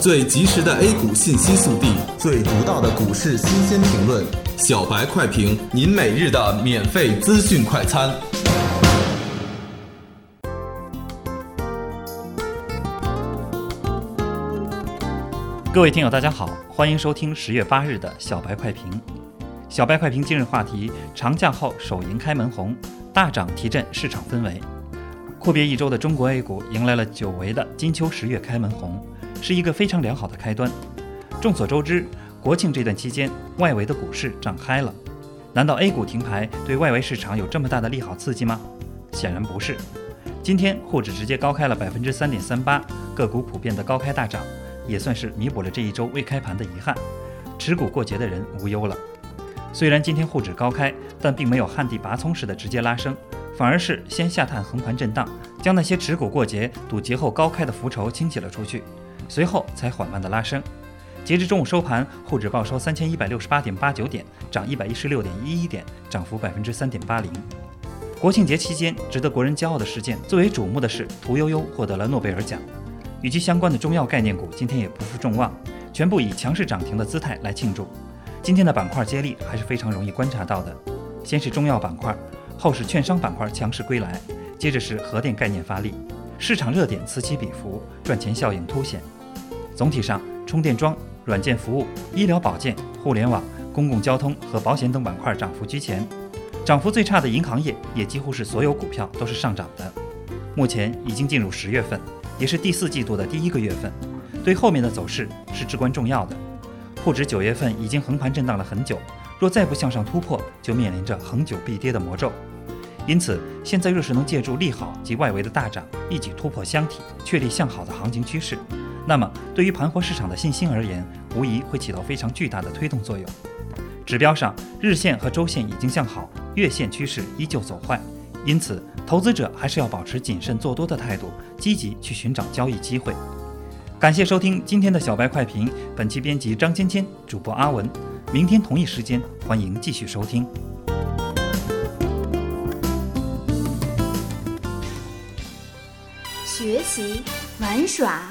最及时的 A 股信息速递，最独到的股市新鲜评论，小白快评，您每日的免费资讯快餐。各位听友，大家好，欢迎收听十月八日的小白快评。小白快评今日话题：长假后首赢开门红，大涨提振市场氛围。阔别一周的中国 A 股迎来了久违的金秋十月开门红，是一个非常良好的开端。众所周知，国庆这段期间，外围的股市涨开了。难道 A 股停牌对外围市场有这么大的利好刺激吗？显然不是。今天沪指直接高开了百分之三点三八，个股普遍的高开大涨，也算是弥补了这一周未开盘的遗憾。持股过节的人无忧了。虽然今天沪指高开，但并没有旱地拔葱似的直接拉升，反而是先下探横盘震荡，将那些持股过节、赌节后高开的浮筹清洗了出去，随后才缓慢的拉升。截至中午收盘，沪指报收三千一百六十八点八九点，涨一百一十六点一一点，涨幅百分之三点八零。国庆节期间，值得国人骄傲的事件，最为瞩目的是屠呦呦获得了诺贝尔奖。与其相关的中药概念股今天也不负众望，全部以强势涨停的姿态来庆祝。今天的板块接力还是非常容易观察到的，先是中药板块，后是券商板块强势归来，接着是核电概念发力，市场热点此起彼伏，赚钱效应凸显。总体上，充电桩、软件服务、医疗保健、互联网、公共交通和保险等板块涨幅居前，涨幅最差的银行业也几乎是所有股票都是上涨的。目前已经进入十月份，也是第四季度的第一个月份，对后面的走势是至关重要的。沪指九月份已经横盘震荡了很久，若再不向上突破，就面临着恒久必跌的魔咒。因此，现在若是能借助利好及外围的大涨，一举突破箱体，确立向好的行情趋势，那么对于盘活市场的信心而言，无疑会起到非常巨大的推动作用。指标上，日线和周线已经向好，月线趋势依旧走坏，因此投资者还是要保持谨慎做多的态度，积极去寻找交易机会。感谢收听今天的小白快评，本期编辑张芊芊，主播阿文。明天同一时间，欢迎继续收听。学习玩耍